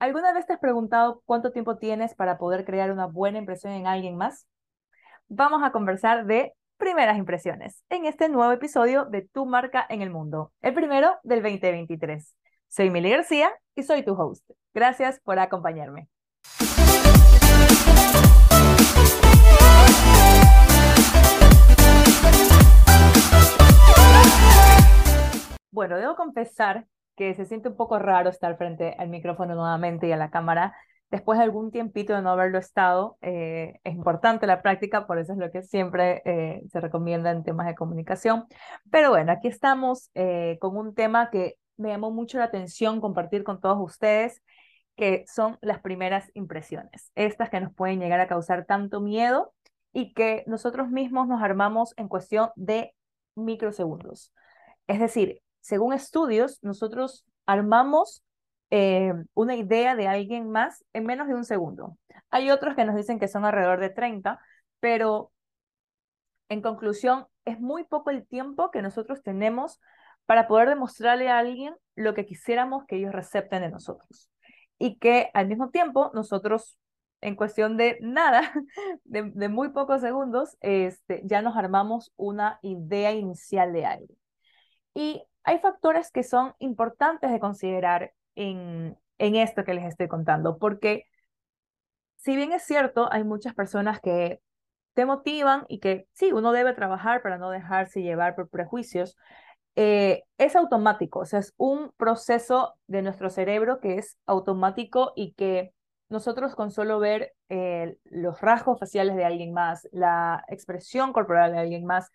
¿Alguna vez te has preguntado cuánto tiempo tienes para poder crear una buena impresión en alguien más? Vamos a conversar de primeras impresiones en este nuevo episodio de Tu marca en el mundo, el primero del 2023. Soy Mili García y soy tu host. Gracias por acompañarme. Bueno, debo confesar que se siente un poco raro estar frente al micrófono nuevamente y a la cámara después de algún tiempito de no haberlo estado. Eh, es importante la práctica, por eso es lo que siempre eh, se recomienda en temas de comunicación. Pero bueno, aquí estamos eh, con un tema que me llamó mucho la atención compartir con todos ustedes, que son las primeras impresiones, estas que nos pueden llegar a causar tanto miedo y que nosotros mismos nos armamos en cuestión de microsegundos. Es decir, según estudios, nosotros armamos eh, una idea de alguien más en menos de un segundo. Hay otros que nos dicen que son alrededor de 30, pero en conclusión, es muy poco el tiempo que nosotros tenemos para poder demostrarle a alguien lo que quisiéramos que ellos recepten de nosotros. Y que al mismo tiempo nosotros, en cuestión de nada, de, de muy pocos segundos, este, ya nos armamos una idea inicial de alguien. Y hay factores que son importantes de considerar en, en esto que les estoy contando, porque si bien es cierto, hay muchas personas que te motivan y que sí, uno debe trabajar para no dejarse llevar por prejuicios, eh, es automático, o sea, es un proceso de nuestro cerebro que es automático y que nosotros con solo ver eh, los rasgos faciales de alguien más, la expresión corporal de alguien más,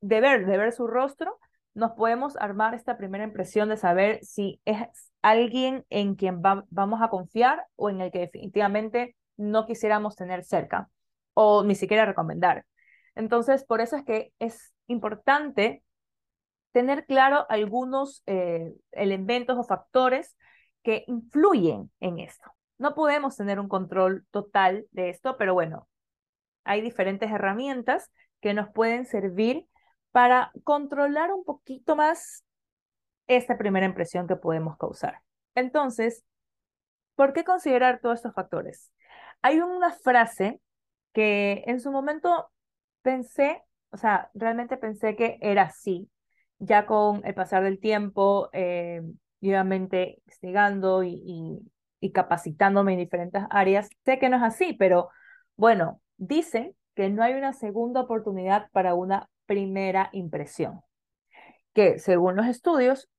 de ver, de ver su rostro, nos podemos armar esta primera impresión de saber si es alguien en quien vamos a confiar o en el que definitivamente no quisiéramos tener cerca o ni siquiera recomendar. Entonces, por eso es que es importante tener claro algunos eh, elementos o factores que influyen en esto. No podemos tener un control total de esto, pero bueno, hay diferentes herramientas que nos pueden servir para controlar un poquito más esta primera impresión que podemos causar. Entonces, ¿por qué considerar todos estos factores? Hay una frase que en su momento pensé, o sea, realmente pensé que era así. Ya con el pasar del tiempo, eh, obviamente investigando y, y capacitándome en diferentes áreas, sé que no es así, pero bueno, dicen que no hay una segunda oportunidad para una primera impresión, que según los estudios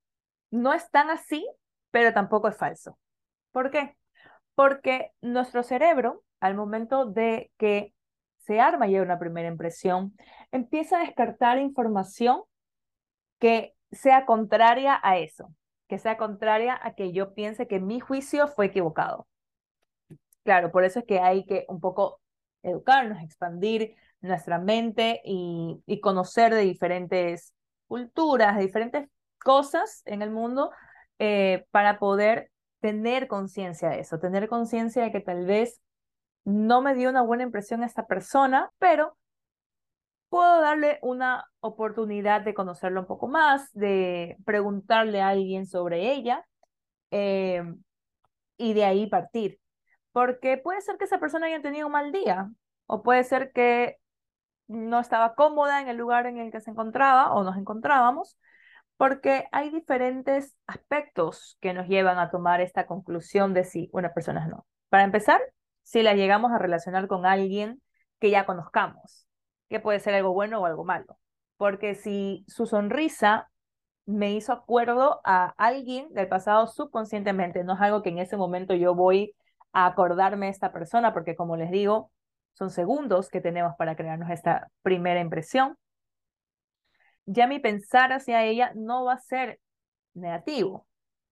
no es tan así, pero tampoco es falso. ¿Por qué? Porque nuestro cerebro, al momento de que se arma ya una primera impresión, empieza a descartar información que sea contraria a eso, que sea contraria a que yo piense que mi juicio fue equivocado. Claro, por eso es que hay que un poco educarnos, expandir nuestra mente y, conocer de diferentes culturas, de diferentes cosas en el mundo eh, para poder tener conciencia de eso, tener conciencia de que tal vez no me dio una buena impresión a esta persona, pero puedo darle una oportunidad de conocerlo un poco más, de preguntarle a alguien sobre ella eh, y de ahí partir. Porque puede ser que esa persona haya tenido un mal día o puede ser que no estaba cómoda en el lugar en el que se encontraba o nos encontrábamos, porque hay diferentes aspectos que nos llevan a tomar esta conclusión de si una persona es no. Para empezar, si la llegamos a relacionar con alguien que ya conozcamos, que puede ser algo bueno o algo malo, porque si su sonrisa me hizo acuerdo a alguien del pasado subconscientemente, no es algo que en ese momento yo voy a acordarme de esta persona, porque como les digo, son segundos que tenemos para crearnos esta primera impresión, ya mi pensar hacia ella no va a ser negativo.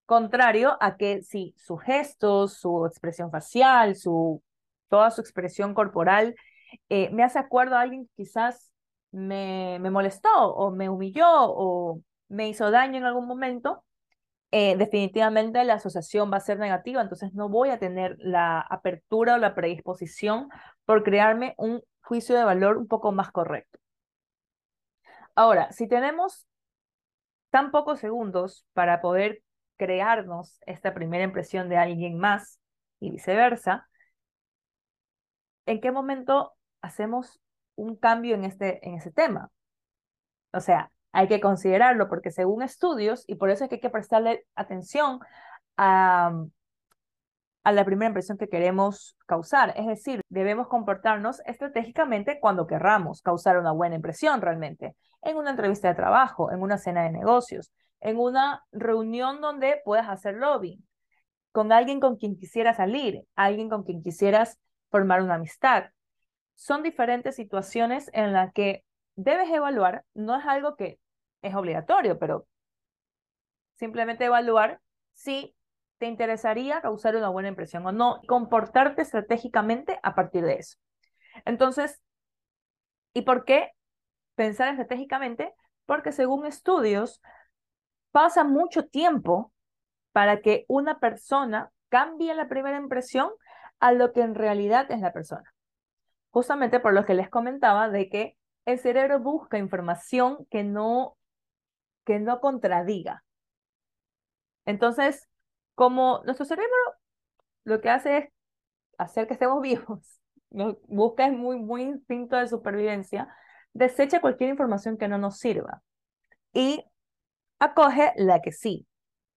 Contrario a que si su gestos, su expresión facial, su, toda su expresión corporal eh, me hace acuerdo a alguien que quizás me, me molestó o me humilló o me hizo daño en algún momento, eh, definitivamente la asociación va a ser negativa, entonces no voy a tener la apertura o la predisposición por crearme un juicio de valor un poco más correcto. Ahora, si tenemos tan pocos segundos para poder crearnos esta primera impresión de alguien más, y viceversa, ¿en qué momento hacemos un cambio en, este, en ese tema? O sea, hay que considerarlo porque según estudios, y por eso es que hay que prestarle atención a, a la primera impresión que queremos causar. Es decir, debemos comportarnos estratégicamente cuando querramos causar una buena impresión realmente, en una entrevista de trabajo, en una cena de negocios, en una reunión donde puedas hacer lobbying, con alguien con quien quisieras salir, alguien con quien quisieras formar una amistad. Son diferentes situaciones en las que debes evaluar, no es algo que es obligatorio, pero simplemente evaluar si te interesaría causar una buena impresión o no, comportarte estratégicamente a partir de eso. Entonces, ¿y por qué pensar estratégicamente? Porque según estudios, pasa mucho tiempo para que una persona cambie la primera impresión a lo que en realidad es la persona. Justamente por lo que les comentaba de que el cerebro busca información que no, que no contradiga. Entonces, como nuestro cerebro lo que hace es hacer que estemos vivos, nos busca es muy, muy instinto de supervivencia, desecha cualquier información que no nos sirva y acoge la que sí.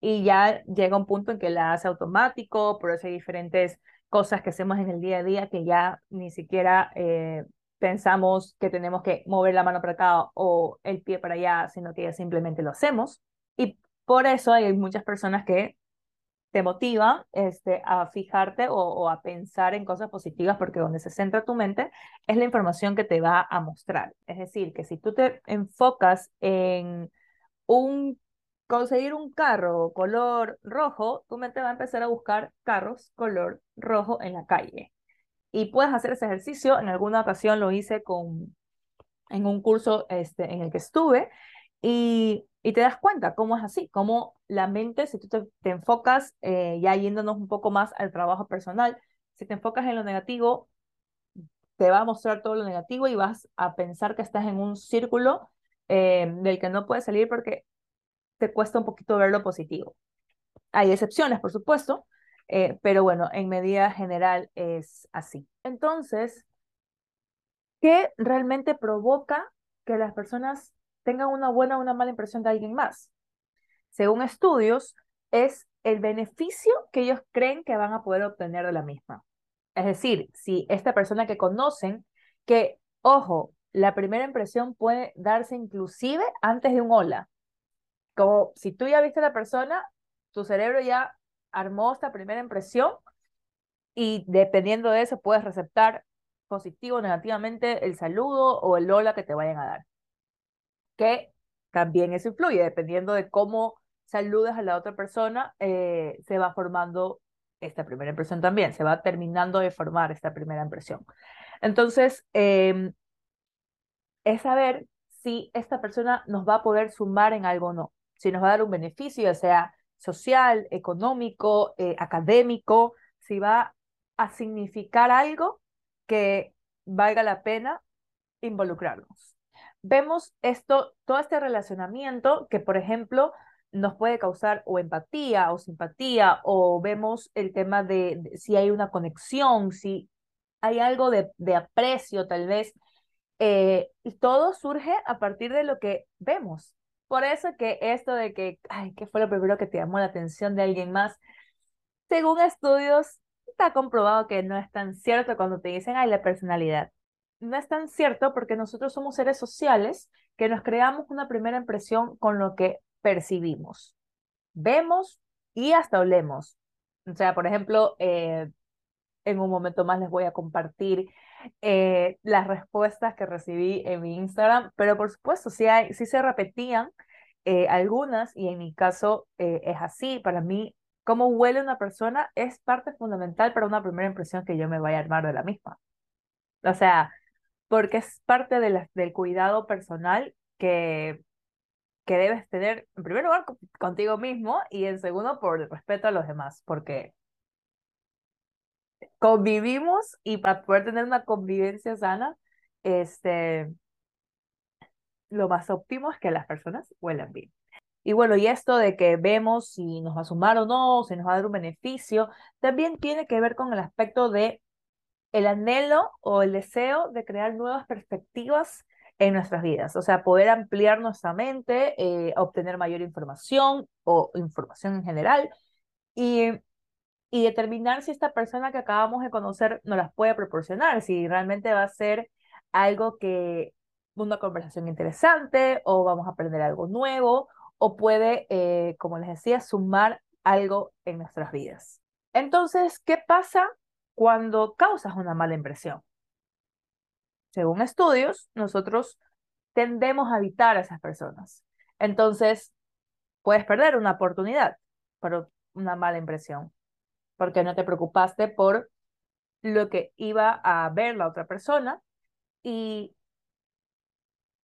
Y ya llega un punto en que la hace automático, por eso hay diferentes cosas que hacemos en el día a día que ya ni siquiera eh, pensamos que tenemos que mover la mano para acá o el pie para allá, sino que ya simplemente lo hacemos. Y por eso hay muchas personas que te motiva este, a fijarte o, a pensar en cosas positivas porque donde se centra tu mente es la información que te va a mostrar. Es decir, que si tú te enfocas en un conseguir un carro color rojo, tu mente va a empezar a buscar carros color rojo en la calle. Y puedes hacer ese ejercicio. En alguna ocasión lo hice con, en un curso este, en el que estuve y, y te das cuenta cómo es así, cómo la mente, si tú te, enfocas, eh, ya yéndonos un poco más al trabajo personal, si te enfocas en lo negativo, te va a mostrar todo lo negativo y vas a pensar que estás en un círculo eh, del que no puedes salir porque te cuesta un poquito ver lo positivo. Hay excepciones, por supuesto, eh, pero bueno, en medida general es así. Entonces, ¿qué realmente provoca que las personas tengan una buena o una mala impresión de alguien más. Según estudios, es el beneficio que ellos creen que van a poder obtener de la misma. Es decir, si esta persona que conocen, que, ojo, la primera impresión puede darse inclusive antes de un hola. Como si tú ya viste a la persona, tu cerebro ya armó esta primera impresión y dependiendo de eso puedes receptar positivo o negativamente el saludo o el hola que te vayan a dar que también eso influye, dependiendo de cómo saludas a la otra persona, eh, se va formando esta primera impresión también, se va terminando de formar esta primera impresión. Entonces, em, es saber si esta persona nos va a poder sumar en algo o no, si nos va a dar un beneficio, ya sea social, económico, eh, académico, si va a significar algo que valga la pena involucrarnos vemos esto, todo este relacionamiento que, por ejemplo, nos puede causar o empatía o simpatía, o vemos el tema de, si hay una conexión, si hay algo de, aprecio tal vez, eh, y todo surge a partir de lo que vemos. Por eso que esto de que, ay, ¿qué fue lo primero que te llamó la atención de alguien más? Según estudios, está comprobado que no es tan cierto cuando te dicen, ay, la personalidad no es tan cierto porque nosotros somos seres sociales que nos creamos una primera impresión con lo que percibimos. Vemos y hasta olemos. O sea, por ejemplo, eh, en un momento más les voy a compartir eh, las respuestas que recibí en mi Instagram, pero por supuesto, sí, hay, sí se repetían eh, algunas y en mi caso es así. Para mí, cómo huele una persona es parte fundamental para una primera impresión que yo me vaya a armar de la misma. O sea, porque es parte de del cuidado personal que, que debes tener, en primer lugar, contigo mismo y en segundo, por el respeto a los demás, porque convivimos y para poder tener una convivencia sana, este, lo más óptimo es que las personas huelan bien. Y bueno, y esto de que vemos si nos va a sumar o no, si nos va a dar un beneficio, también tiene que ver con el aspecto de el anhelo o el deseo de crear nuevas perspectivas en nuestras vidas, o sea, poder ampliar nuestra mente, eh, obtener mayor información o información en general y, determinar si esta persona que acabamos de conocer nos las puede proporcionar, si realmente va a ser algo que, una conversación interesante o vamos a aprender algo nuevo o puede, eh, como les decía, sumar algo en nuestras vidas. Entonces, ¿qué pasa cuando causas una mala impresión? Según estudios, nosotros tendemos a evitar a esas personas. Entonces, puedes perder una oportunidad por una mala impresión, porque no te preocupaste por lo que iba a ver la otra persona y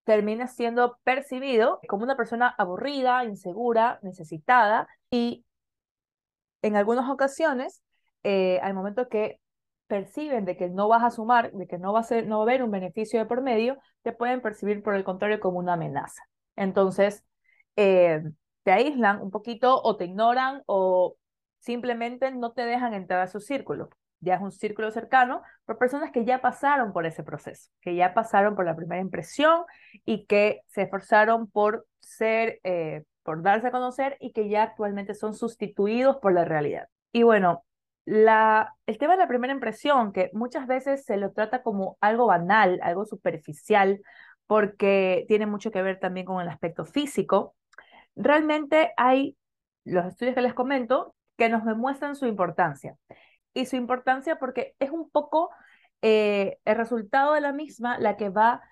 terminas siendo percibido como una persona aburrida, insegura, necesitada y en algunas ocasiones, eh, al momento que perciben de que no vas a sumar, de que no va a, ser, no va a haber un beneficio de por medio, te pueden percibir por el contrario como una amenaza. Entonces, eh, te aíslan un poquito o te ignoran o simplemente no te dejan entrar a su círculo. Ya es un círculo cercano por personas que ya pasaron por ese proceso, que ya pasaron por la primera impresión y que se esforzaron por ser, eh, por darse a conocer y que ya actualmente son sustituidos por la realidad. Y bueno, la, el tema de la primera impresión, que muchas veces se lo trata como algo banal, algo superficial, porque tiene mucho que ver también con el aspecto físico, realmente hay los estudios que les comento que nos demuestran su importancia. Y su importancia porque es un poco eh, el resultado de la misma la que va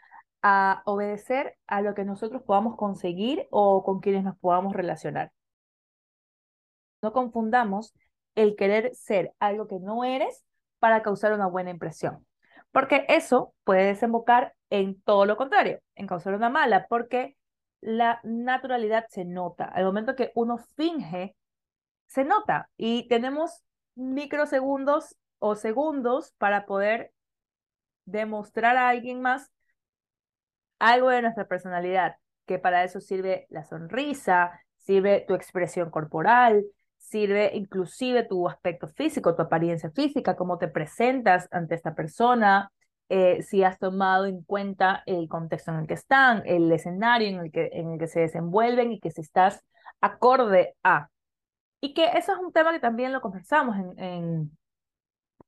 a obedecer a lo que nosotros podamos conseguir o con quienes nos podamos relacionar. No confundamos el querer ser algo que no eres para causar una buena impresión. Porque eso puede desembocar en todo lo contrario, en causar una mala, porque la naturalidad se nota. Al momento que uno finge, se nota y tenemos microsegundos o segundos para poder demostrar a alguien más algo de nuestra personalidad, que para eso sirve la sonrisa, sirve tu expresión corporal, sirve inclusive tu aspecto físico, tu apariencia física, cómo te presentas ante esta persona, eh, si has tomado en cuenta el contexto en el que están, el escenario en el que, en el que se desenvuelven y que si estás acorde a. Y que eso es un tema que también lo conversamos en,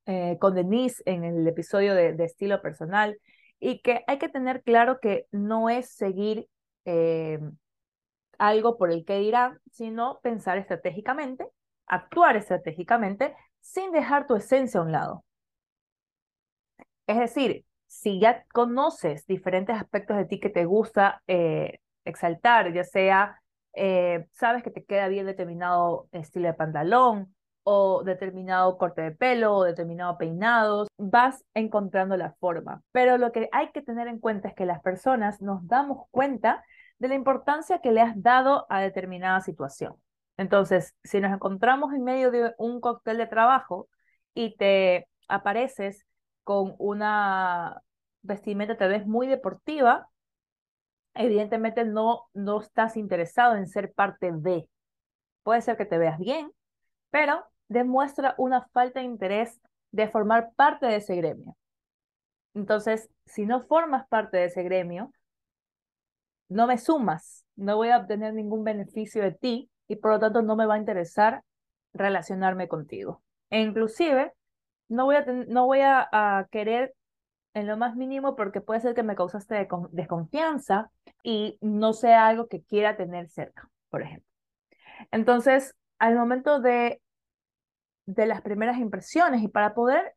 eh, con Denise en el episodio de, estilo personal y que hay que tener claro que no es seguir eh, algo por el que dirán, sino pensar estratégicamente, actuar estratégicamente sin dejar tu esencia a un lado. Es decir, si ya conoces diferentes aspectos de ti que te gusta eh, exaltar, ya sea eh, sabes que te queda bien determinado estilo de pantalón o determinado corte de pelo o determinado peinado, vas encontrando la forma. Pero lo que hay que tener en cuenta es que las personas nos damos cuenta de la importancia que le has dado a determinada situación. Entonces, si nos encontramos en medio de un cóctel de trabajo y te apareces con una vestimenta tal vez muy deportiva, evidentemente no, no estás interesado en ser parte de. Puede ser que te veas bien, pero demuestra una falta de interés de formar parte de ese gremio. Entonces, si no formas parte de ese gremio, no me sumas, no voy a obtener ningún beneficio de ti y por lo tanto no me va a interesar relacionarme contigo. E inclusive, no voy a, no voy a, querer en lo más mínimo porque puede ser que me causaste desconfianza y no sea algo que quiera tener cerca, por ejemplo. Entonces, al momento de, de las primeras impresiones y para poder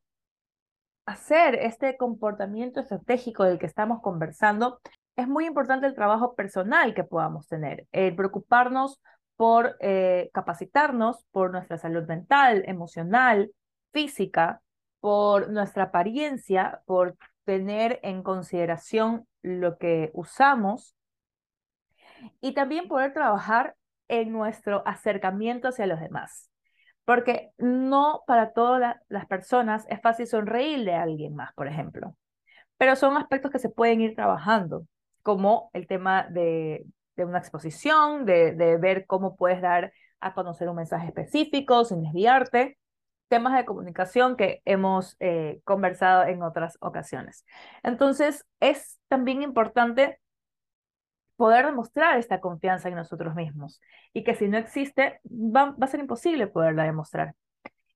hacer este comportamiento estratégico del que estamos conversando, es muy importante el trabajo personal que podamos tener, el preocuparnos por eh, capacitarnos por nuestra salud mental, emocional, física, por nuestra apariencia, por tener en consideración lo que usamos y también poder trabajar en nuestro acercamiento hacia los demás. Porque no para todas las personas es fácil sonreírle a alguien más, por ejemplo. Pero son aspectos que se pueden ir trabajando como el tema de, de una exposición, de, de ver cómo puedes dar a conocer un mensaje específico sin desviarte, temas de comunicación que hemos eh, conversado en otras ocasiones. Entonces, es también importante poder demostrar esta confianza en nosotros mismos y que si no existe, va, va a ser imposible poderla demostrar.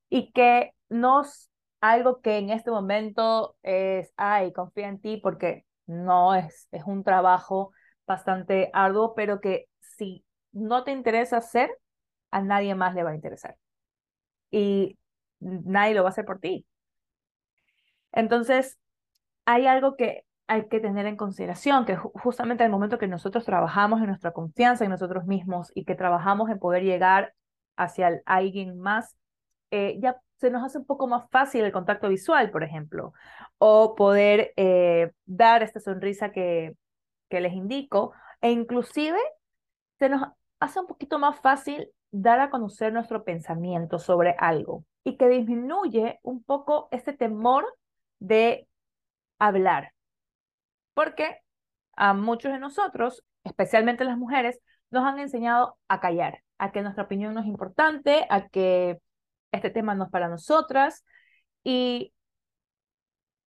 Y que no es algo que en este momento es, ay, confía en ti, porque no es, es un trabajo bastante arduo, pero que si no te interesa hacer, a nadie más le va a interesar. Y nadie lo va a hacer por ti. Entonces, hay algo que hay que tener en consideración, que justamente el momento que nosotros trabajamos en nuestra confianza en nosotros mismos y que trabajamos en poder llegar hacia alguien más, eh, ya se nos hace un poco más fácil el contacto visual, por ejemplo, o poder eh, dar esta sonrisa que, que les indico, e inclusive se nos hace un poquito más fácil dar a conocer nuestro pensamiento sobre algo y que disminuye un poco ese temor de hablar. Porque a muchos de nosotros, especialmente las mujeres, nos han enseñado a callar, a que nuestra opinión no es importante, a que este tema no es para nosotras. Y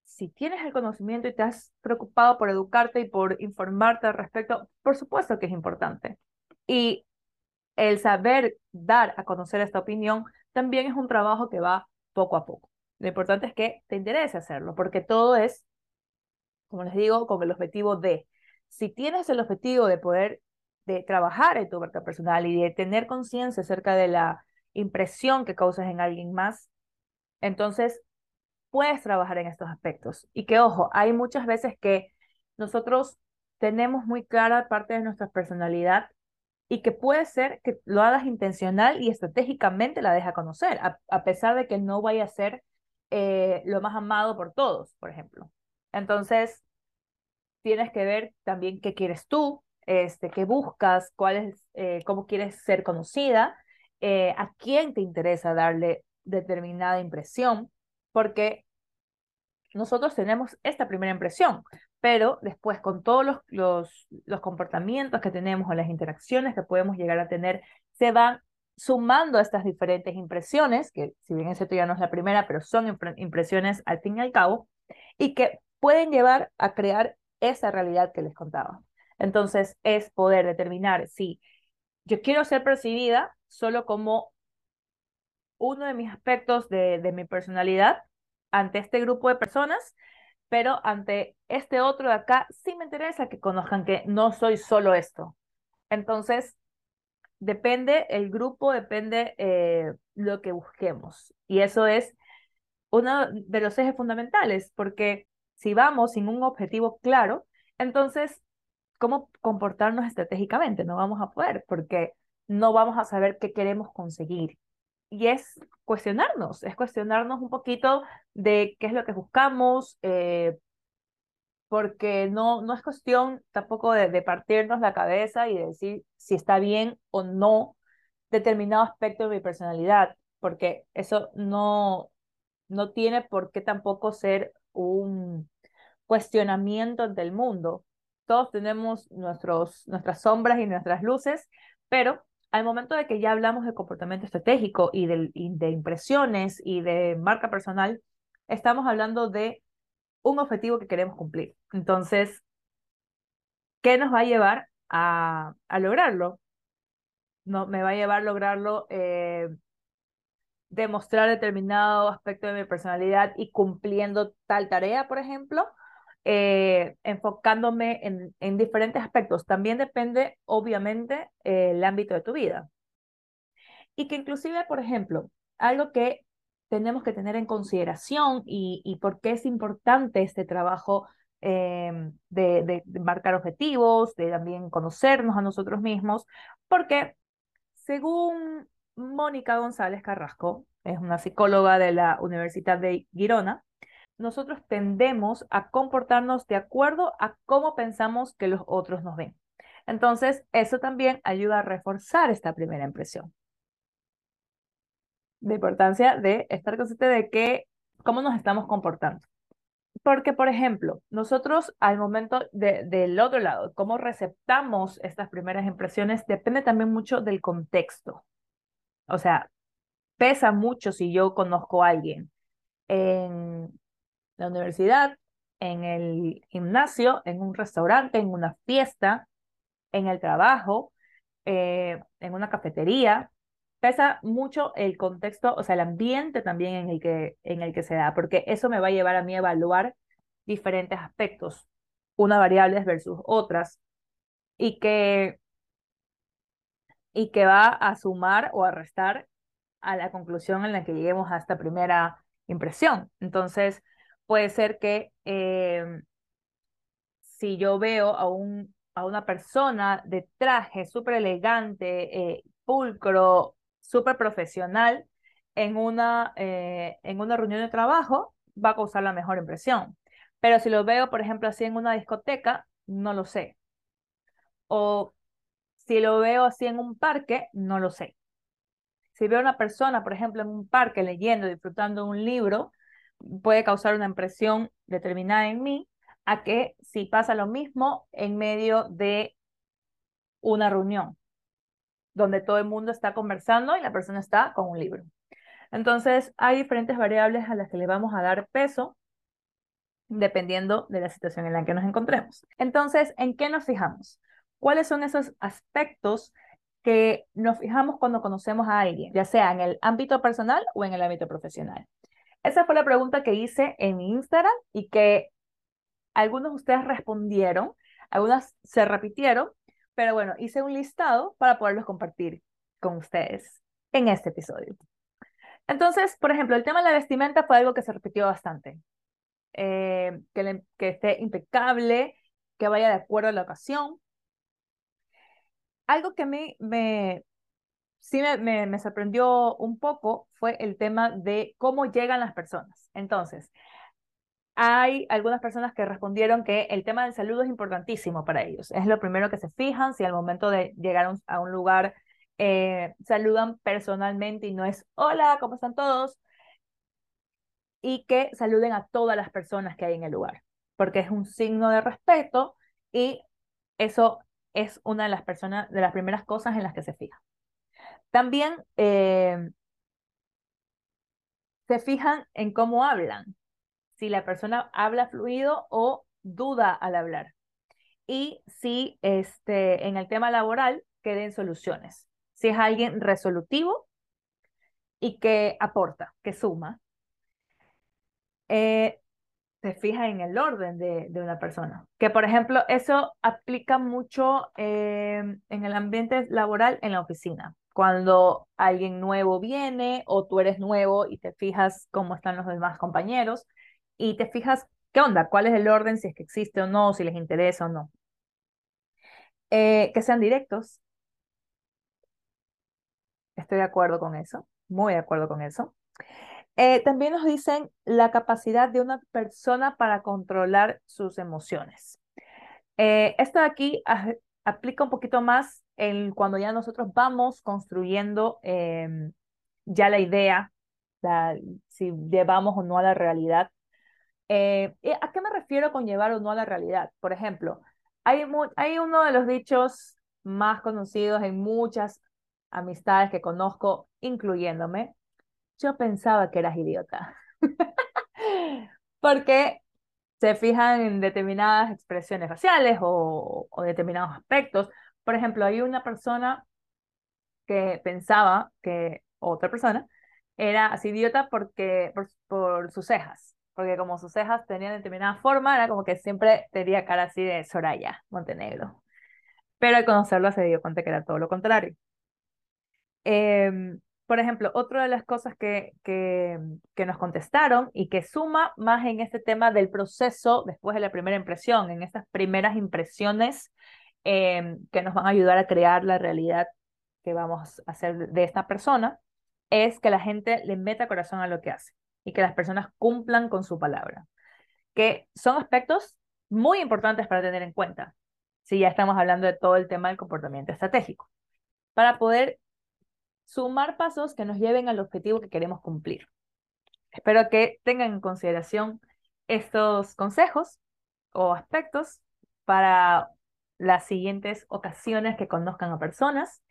si tienes el conocimiento y te has preocupado por educarte y por informarte al respecto, por supuesto que es importante. Y el saber dar a conocer esta opinión también es un trabajo que va poco a poco. Lo importante es que te interese hacerlo, porque todo es, como les digo, con el objetivo de, si tienes el objetivo de poder de trabajar en tu marca personal y de tener conciencia acerca de la impresión que causas en alguien más, entonces puedes trabajar en estos aspectos. Y que, ojo, hay muchas veces que nosotros tenemos muy clara parte de nuestra personalidad y que puede ser que lo hagas intencional y estratégicamente la deja conocer, a, pesar de que no vaya a ser eh, lo más amado por todos, por ejemplo. Entonces, tienes que ver también qué quieres tú, este, qué buscas, cuál eh, cómo quieres ser conocida, eh, a quién te interesa darle determinada impresión, porque nosotros tenemos esta primera impresión, pero después con todos los, los, comportamientos que tenemos o las interacciones que podemos llegar a tener, se van sumando estas diferentes impresiones, que si bien ese ya no es la primera, pero son impresiones al fin y al cabo, y que pueden llevar a crear esa realidad que les contaba. Entonces, es poder determinar si yo quiero ser percibida solo como uno de mis aspectos de, de mi personalidad ante este grupo de personas, pero ante este otro de acá sí me interesa que conozcan que no soy solo esto. Entonces, depende el grupo, depende eh, lo que busquemos. Y eso es uno de los ejes fundamentales, porque si vamos sin un objetivo claro, entonces, ¿cómo comportarnos estratégicamente? No vamos a poder, porque no vamos a saber qué queremos conseguir y es cuestionarnos, es cuestionarnos un poquito de qué es lo que buscamos, eh, porque no, no es cuestión tampoco de, de, partirnos la cabeza y decir si está bien o no determinado aspecto de mi personalidad, porque eso no, no tiene por qué tampoco ser un cuestionamiento ante el mundo. Todos tenemos nuestros, nuestras sombras y nuestras luces, pero al momento de que ya hablamos de comportamiento estratégico y de, impresiones y de marca personal, estamos hablando de un objetivo que queremos cumplir. Entonces, ¿qué nos va a llevar a, a lograrlo? No, me va a llevar a lograrlo eh, demostrar determinado aspecto de mi personalidad y cumpliendo tal tarea, por ejemplo, eh, enfocándome en, en, diferentes aspectos. También depende, obviamente, eh, el ámbito de tu vida. Y que inclusive, por ejemplo, algo que tenemos que tener en consideración y, y por qué es importante este trabajo de, de, marcar objetivos, de también conocernos a nosotros mismos, porque según Mónica González Carrasco, es una psicóloga de la Universidad de Girona, nosotros tendemos a comportarnos de acuerdo a cómo pensamos que los otros nos ven. Entonces, eso también ayuda a reforzar esta primera impresión. La importancia de estar consciente de que, cómo nos estamos comportando. Porque, por ejemplo, nosotros al momento de, del otro lado, cómo receptamos estas primeras impresiones, depende también mucho del contexto. O sea, pesa mucho si yo conozco a alguien en la universidad, en el gimnasio, en un restaurante, en una fiesta, en el trabajo, eh, en una cafetería. Pesa mucho el contexto, o sea, el ambiente también en el, que, en el que se da, porque eso me va a llevar a mí a evaluar diferentes aspectos, unas variables versus otras, y que, y que va a sumar o a restar a la conclusión en la que lleguemos a esta primera impresión. Entonces, puede ser que eh, si yo veo a, un, a una persona de traje súper elegante, eh, pulcro, súper profesional, en una, eh, en una reunión de trabajo, va a causar la mejor impresión. Pero si lo veo, por ejemplo, así en una discoteca, no lo sé. O si lo veo así en un parque, no lo sé. Si veo a una persona, por ejemplo, en un parque leyendo, disfrutando un libro, puede causar una impresión determinada en mí, a que si pasa lo mismo en medio de una reunión, donde todo el mundo está conversando y la persona está con un libro. Entonces, hay diferentes variables a las que le vamos a dar peso dependiendo de la situación en la que nos encontremos. Entonces, ¿en qué nos fijamos? ¿Cuáles son esos aspectos que nos fijamos cuando conocemos a alguien, ya sea en el ámbito personal o en el ámbito profesional? Esa fue la pregunta que hice en Instagram y que algunos de ustedes respondieron, algunas se repitieron, pero bueno, hice un listado para poderlos compartir con ustedes en este episodio. Entonces, por ejemplo, el tema de la vestimenta fue algo que se repitió bastante. Eh, que, que esté impecable, que vaya de acuerdo a la ocasión, algo que a mí me, sí me, sorprendió un poco fue el tema de cómo llegan las personas. Entonces, hay algunas personas que respondieron que el tema del saludo es importantísimo para ellos. Es lo primero que se fijan, si al momento de llegar a un, lugar eh, saludan personalmente y no es hola, ¿cómo están todos? Y que saluden a todas las personas que hay en el lugar, porque es un signo de respeto y eso es una de las personas, de las primeras cosas en las que se fija. También eh, se fijan en cómo hablan, si la persona habla fluido o duda al hablar. Y si este, en el tema laboral queden soluciones. Si es alguien resolutivo y que aporta, que suma. Eh, se fija en el orden de, de, una persona. Que, por ejemplo, eso aplica mucho eh, en el ambiente laboral en la oficina. Cuando alguien nuevo viene o tú eres nuevo y te fijas cómo están los demás compañeros y te fijas qué onda, cuál es el orden, si es que existe o no, si les interesa o no. Eh, que sean directos. Estoy de acuerdo con eso, muy de acuerdo con eso. Eh, también nos dicen la capacidad de una persona para controlar sus emociones. Eh, esto de aquí aplica un poquito más en cuando ya nosotros vamos construyendo em, ya la idea, si llevamos o no a la realidad. Eh, ¿A qué me refiero con llevar o no a la realidad? Por ejemplo, hay, hay uno de los dichos más conocidos en muchas amistades que conozco, incluyéndome, yo pensaba que eras idiota. Porque se fijan en determinadas expresiones faciales o, determinados aspectos. Por ejemplo, hay una persona que pensaba que otra persona era así idiota porque, por, sus cejas. Porque como sus cejas tenían determinada forma, era como que siempre tenía cara así de Soraya, Montenegro. Pero al conocerlo se dio cuenta que era todo lo contrario. Eh, por ejemplo, otra de las cosas que, que, que, nos contestaron y que suma más en este tema del proceso después de la primera impresión, en estas primeras impresiones em, que nos van a ayudar a crear la realidad que vamos a hacer de esta persona, es que la gente le meta corazón a lo que hace y que las personas cumplan con su palabra, que son aspectos muy importantes para tener en cuenta si ya estamos hablando de todo el tema del comportamiento estratégico, para poder sumar pasos que nos lleven al objetivo que queremos cumplir. Espero que tengan en consideración estos consejos o aspectos para las siguientes ocasiones que conozcan a personas.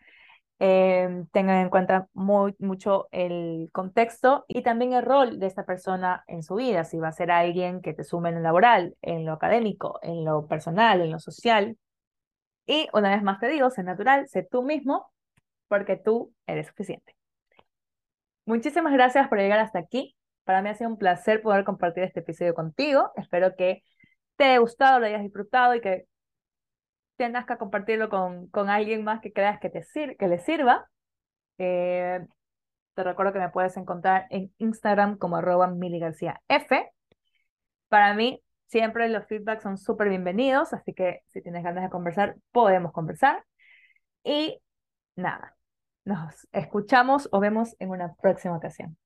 Em, tengan en cuenta muy, mucho el contexto y también el rol de esta persona en su vida, si va a ser alguien que te sume en lo laboral, en lo académico, en lo personal, en lo social. Y una vez más te digo, sé natural, sé tú mismo, porque tú eres suficiente. Muchísimas gracias por llegar hasta aquí. Para mí ha sido un placer poder compartir este episodio contigo. Espero que te haya gustado, lo hayas disfrutado y que tengas que compartirlo con, con alguien más que creas que, te sir que le sirva. Eh, te recuerdo que me puedes encontrar en Instagram como arroba F. Para mí, siempre los feedbacks son súper bienvenidos, así que si tienes ganas de conversar, podemos conversar. Y nada, nos escuchamos o vemos en una próxima ocasión.